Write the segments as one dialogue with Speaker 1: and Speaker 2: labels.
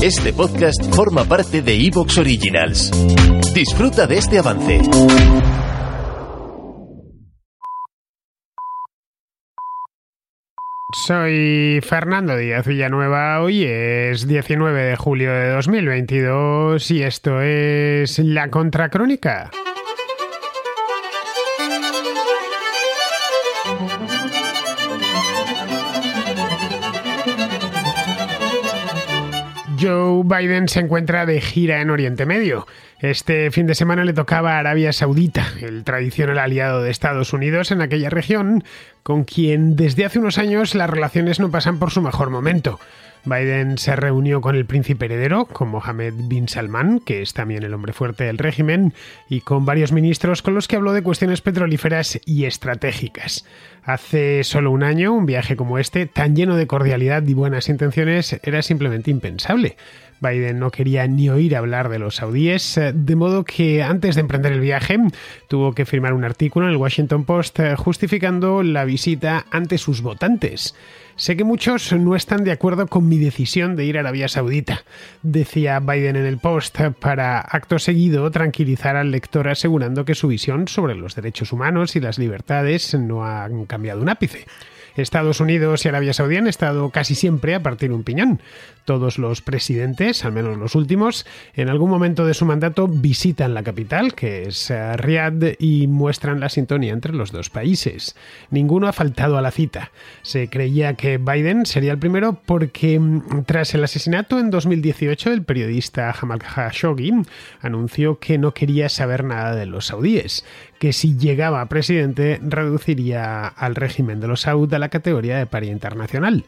Speaker 1: Este podcast forma parte de Evox Originals. Disfruta de este avance.
Speaker 2: Soy Fernando Díaz Villanueva, hoy es 19 de julio de 2022 y esto es La Contracrónica. Joe Biden se encuentra de gira en Oriente Medio. Este fin de semana le tocaba a Arabia Saudita, el tradicional aliado de Estados Unidos en aquella región, con quien desde hace unos años las relaciones no pasan por su mejor momento. Biden se reunió con el príncipe heredero, con Mohammed bin Salman, que es también el hombre fuerte del régimen, y con varios ministros con los que habló de cuestiones petrolíferas y estratégicas. Hace solo un año, un viaje como este, tan lleno de cordialidad y buenas intenciones, era simplemente impensable. Biden no quería ni oír hablar de los saudíes, eh, de modo que antes de emprender el viaje tuvo que firmar un artículo en el Washington Post eh, justificando la visita ante sus votantes. Sé que muchos no están de acuerdo con mi decisión de ir a Arabia Saudita, decía Biden en el post, para acto seguido tranquilizar al lector asegurando que su visión sobre los derechos humanos y las libertades no han cambiado un ápice. Estados Unidos y Arabia Saudí han estado casi siempre a partir un piñón. Todos los presidentes, al menos los últimos, en algún momento de su mandato visitan la capital, que es eh, Riyadh, y muestran la sintonía entre los dos países. Ninguno ha faltado a la cita. Se creía que Biden sería el primero porque mm, tras el asesinato en 2018 el periodista Jamal Khashoggi anunció que no quería saber nada de los saudíes, que si llegaba a presidente reduciría al régimen de los Saud a la categoría de paria internacional.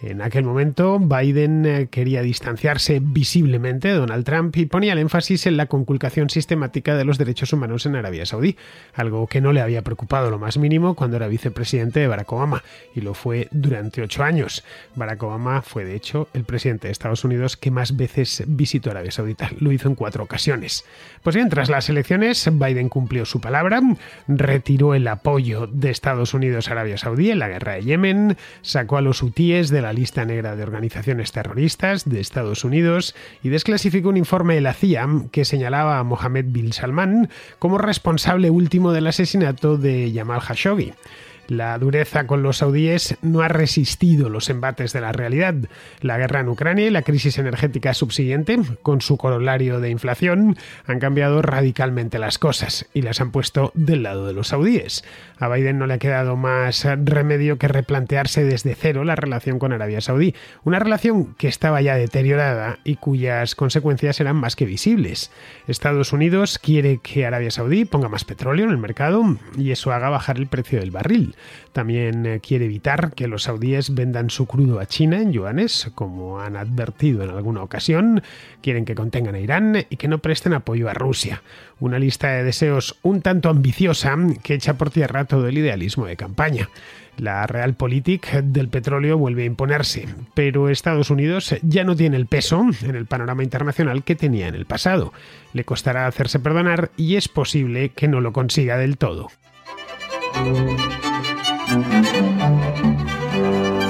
Speaker 2: En aquel momento, Biden eh, quería distanciarse visiblemente de Donald Trump y ponía el énfasis en la conculcación sistemática de los derechos humanos en Arabia Saudí, algo que no le había preocupado lo más mínimo cuando era vicepresidente de Barack Obama, y lo fue durante ocho años. Barack Obama fue, de hecho, el presidente de Estados Unidos que más veces visitó Arabia Saudita. Lo hizo en cuatro ocasiones. Pues bien, tras las elecciones, Biden cumplió su palabra, retiró el apoyo de Estados Unidos a Arabia Saudí en la guerra de Yemen, sacó a los hutíes de la lista negra de organizaciones terroristas de Estados Unidos y desclasificó un informe de la CIA que señalaba a Mohammed bin Salman como responsable último del asesinato de Jamal Khashoggi. La dureza con los saudíes no ha resistido los embates de la realidad. La guerra en Ucrania y la crisis energética subsiguiente, con su corolario de inflación, han cambiado radicalmente las cosas y las han puesto del lado de los saudíes. A Biden no le ha quedado más remedio que replantearse desde cero la relación con Arabia Saudí, una relación que estaba ya deteriorada y cuyas consecuencias eran más que visibles. Estados Unidos quiere que Arabia Saudí ponga más petróleo en el mercado y eso haga bajar el precio del barril. También eh, quiere evitar que los saudíes vendan su crudo a China en yuanes, como han advertido en alguna ocasión. Quieren que contengan a Irán y que no presten apoyo a Rusia. Una lista de deseos un tanto ambiciosa que echa por tierra todo el idealismo de campaña. La realpolitik del petróleo vuelve a imponerse, pero Estados Unidos ya no tiene el peso en el panorama internacional que tenía en el pasado. Le costará hacerse perdonar y es posible que no lo consiga del todo. Thank you.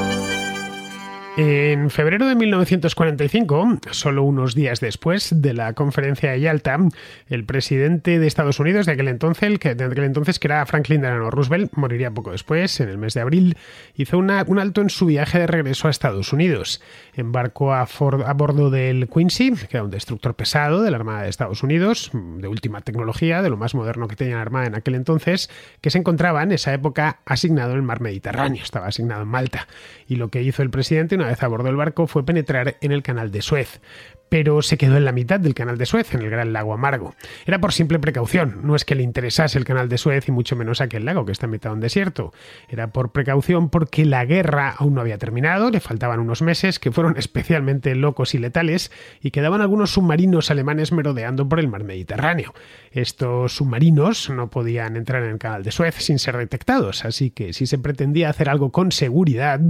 Speaker 2: En febrero de 1945, solo unos días después de la conferencia de Yalta, el presidente de Estados Unidos de aquel entonces, que, de aquel entonces, que era Franklin Delano Roosevelt, moriría poco después, en el mes de abril, hizo un alto en su viaje de regreso a Estados Unidos. Embarcó a, a bordo del Quincy, que era un destructor pesado de la Armada de Estados Unidos, de última tecnología, de lo más moderno que tenía la Armada en aquel entonces, que se encontraba en esa época asignado en el mar Mediterráneo, estaba asignado en Malta. Y lo que hizo el presidente, una vez a bordo del barco fue penetrar en el canal de Suez pero se quedó en la mitad del canal de Suez, en el Gran Lago Amargo. Era por simple precaución, no es que le interesase el canal de Suez y mucho menos aquel lago que está en mitad de un desierto. Era por precaución porque la guerra aún no había terminado, le faltaban unos meses que fueron especialmente locos y letales y quedaban algunos submarinos alemanes merodeando por el mar Mediterráneo. Estos submarinos no podían entrar en el canal de Suez sin ser detectados, así que si se pretendía hacer algo con seguridad,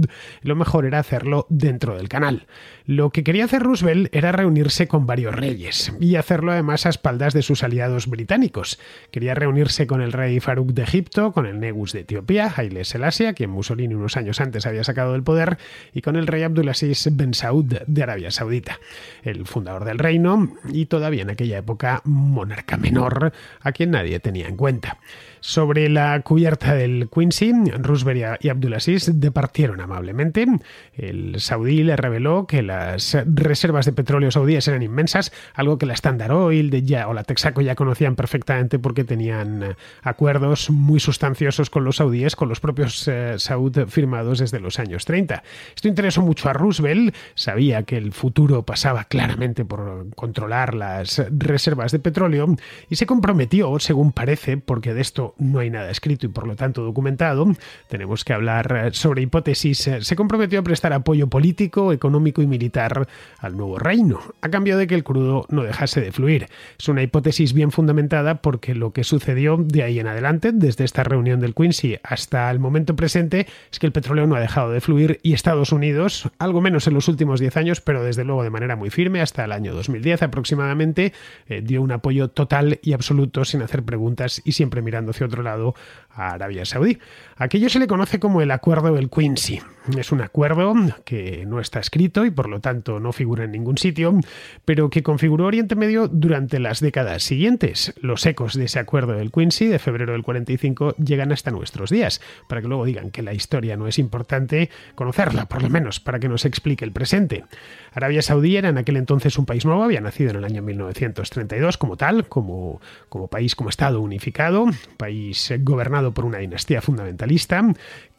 Speaker 2: lo mejor era hacerlo dentro del canal. Lo que quería hacer Roosevelt era reunir reunirse con varios reyes y hacerlo además a espaldas de sus aliados británicos. Quería reunirse con el rey Farouk de Egipto, con el Negus de Etiopía, Haile Selassie, quien Mussolini unos años antes había sacado del poder, y con el rey Abdulaziz Ben Saud de Arabia Saudita, el fundador del reino y todavía en aquella época monarca menor, a quien nadie tenía en cuenta. Sobre la cubierta del Quincy, Roosevelt y Abdulaziz departieron amablemente. El saudí le reveló que las reservas de petróleo saudíes eran inmensas, algo que la Standard Oil de ya, o la Texaco ya conocían perfectamente porque tenían acuerdos muy sustanciosos con los saudíes, con los propios eh, Saud firmados desde los años 30. Esto interesó mucho a Roosevelt, sabía que el futuro pasaba claramente por controlar las reservas de petróleo y se comprometió, según parece, porque de esto no hay nada escrito y por lo tanto documentado, tenemos que hablar eh, sobre hipótesis, eh, se comprometió a prestar apoyo político, económico y militar al nuevo reino, a cambio de que el crudo no dejase de fluir. Es una hipótesis bien fundamentada porque lo que sucedió de ahí en adelante, desde esta reunión del Quincy hasta el momento presente, es que el petróleo no ha dejado de fluir y Estados Unidos, algo menos en los últimos 10 años, pero desde luego de manera muy firme, hasta el año 2010 aproximadamente, eh, dio un apoyo total y absoluto sin hacer preguntas y siempre mirando otro lado a Arabia Saudí. Aquello se le conoce como el Acuerdo del Quincy. Es un acuerdo que no está escrito y por lo tanto no figura en ningún sitio, pero que configuró Oriente Medio durante las décadas siguientes. Los ecos de ese acuerdo del Quincy de febrero del 45 llegan hasta nuestros días, para que luego digan que la historia no es importante conocerla, por lo menos para que nos explique el presente. Arabia Saudí era en aquel entonces un país nuevo, había nacido en el año 1932 como tal, como, como país, como Estado unificado, país gobernado por una dinastía fundamentalista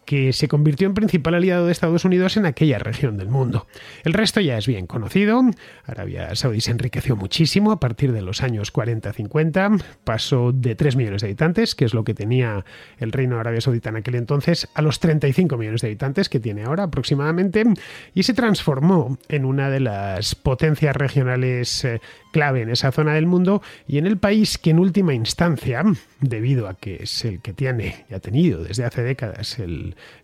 Speaker 2: que se convirtió en principal aliado de Estados Unidos en aquella región del mundo. El resto ya es bien conocido. Arabia Saudí se enriqueció muchísimo a partir de los años 40-50, pasó de 3 millones de habitantes, que es lo que tenía el Reino de Arabia Saudita en aquel entonces, a los 35 millones de habitantes que tiene ahora aproximadamente, y se transformó en una de las potencias regionales eh, clave en esa zona del mundo y en el país que en última instancia, debido a que es el que tiene y ha tenido desde hace décadas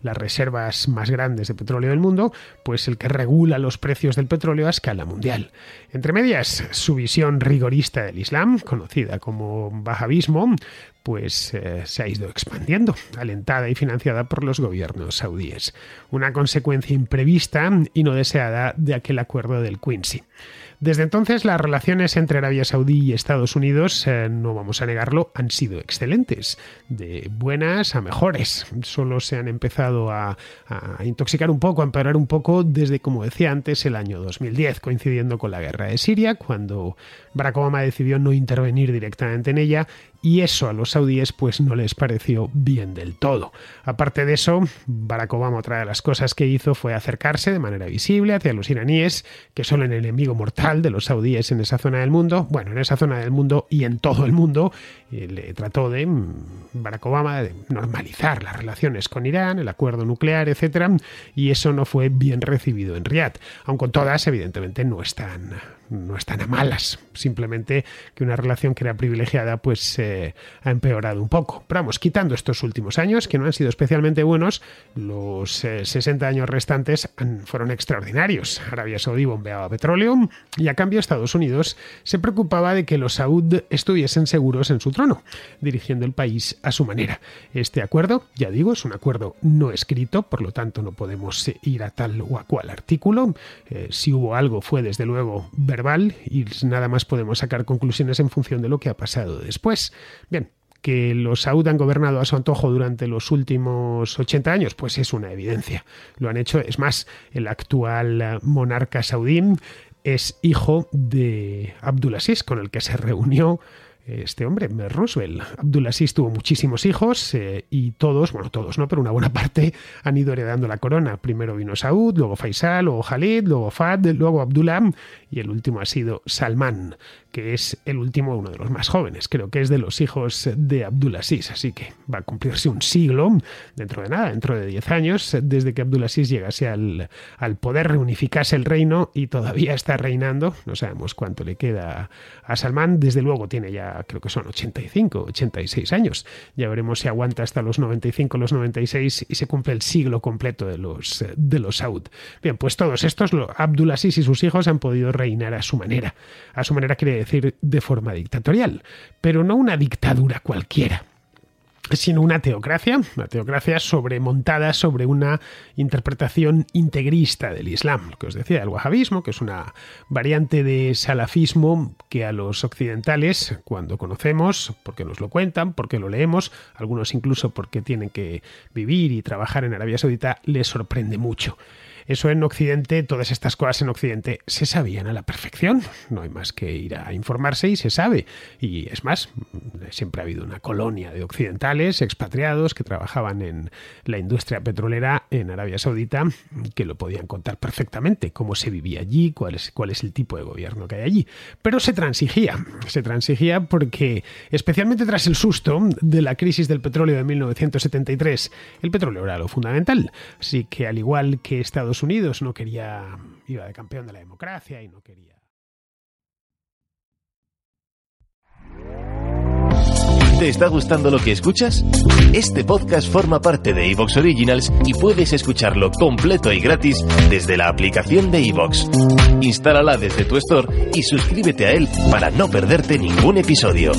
Speaker 2: las reservas más grandes de petróleo del mundo, pues el que regula los precios del petróleo a escala mundial. Entre medias, su visión rigorista del Islam, conocida como Bahabismo, pues eh, se ha ido expandiendo, alentada y financiada por los gobiernos saudíes. Una consecuencia imprevista y no deseada de aquel acuerdo del Quincy. Desde entonces las relaciones entre Arabia Saudí y Estados Unidos, eh, no vamos a negarlo, han sido excelentes, de buenas a mejores. Solo se han empezado a, a, intoxicar un poco, a empeorar un poco desde, como decía antes, el año 2010, coincidiendo con la guerra de Siria, cuando Barack Obama decidió no intervenir directamente en ella y eso a los saudíes pues no les pareció bien del todo. Aparte de eso, Barack Obama otra de las cosas que hizo fue acercarse de manera visible hacia los iraníes, que son el enemigo mortal de los saudíes en esa zona del mundo, bueno, en esa zona del mundo y en todo el mundo, le trató de mm, Barack Obama de normalizar las relaciones con Irán, el acuerdo nuclear, etcétera, y eso no fue bien recibido en Riad, aun con todas evidentemente no están no están a malas, simplemente que una relación que era privilegiada pues eh, ha empeorado un poco. Pero vamos, quitando estos últimos años, que no han sido especialmente buenos, los 60 eh, años restantes fueron extraordinarios. Arabia Saudí bombeaba petróleo y a cambio Estados Unidos se preocupaba de que los Saud estuviesen seguros en su trono, dirigiendo el país a su manera. Este acuerdo, ya digo, es un acuerdo no escrito, por lo tanto no podemos ir a tal o a cual artículo. Eh, si hubo algo fue desde luego y nada más podemos sacar conclusiones en función de lo que ha pasado después. Bien, que los Saud han gobernado a su antojo durante los últimos 80 años, pues es una evidencia. Lo han hecho, es más, el actual monarca saudí es hijo de Abdulaziz, con el que se reunió este hombre, Roosevelt. Abdulaziz tuvo muchísimos hijos eh, y todos, bueno, todos no, pero una buena parte han ido heredando la corona. Primero vino Saud, luego Faisal, luego Khalid, luego Fad, luego Abdullah y el último ha sido Salman, que es el último, uno de los más jóvenes, creo que es de los hijos de Abdulaziz, así que va a cumplirse un siglo dentro de nada, dentro de 10 años, desde que Abdulaziz llegase al, al poder, reunificase el reino y todavía está reinando, no sabemos cuánto le queda a Salman, desde luego tiene ya, creo que son 85, 86 años, ya veremos si aguanta hasta los 95, los 96 y se cumple el siglo completo de los, de los Saud. Bien, pues todos estos, Abdulaziz y sus hijos han podido reinar a su manera. A su manera quiere decir de forma dictatorial, pero no una dictadura cualquiera sino una teocracia, una teocracia sobremontada sobre una interpretación integrista del Islam, lo que os decía, el wahabismo, que es una variante de salafismo que a los occidentales, cuando conocemos, porque nos lo cuentan, porque lo leemos, algunos incluso porque tienen que vivir y trabajar en Arabia Saudita, les sorprende mucho. Eso en Occidente, todas estas cosas en Occidente se sabían a la perfección. No hay más que ir a informarse y se sabe. Y es más, siempre ha habido una colonia de occidentales, expatriados, que trabajaban en la industria petrolera en Arabia Saudita, que lo podían contar perfectamente, cómo se vivía allí, cuál es, cuál es el tipo de gobierno que hay allí. Pero se transigía, se transigía porque, especialmente tras el susto de la crisis del petróleo de 1973, el petróleo era lo fundamental. Así que, al igual que Unidos no quería, iba de campeón de la democracia y no quería.
Speaker 1: ¿Te está gustando lo que escuchas? Este podcast forma parte de Evox Originals y puedes escucharlo completo y gratis desde la aplicación de Evox. Instálala desde tu store y suscríbete a él para no perderte ningún episodio.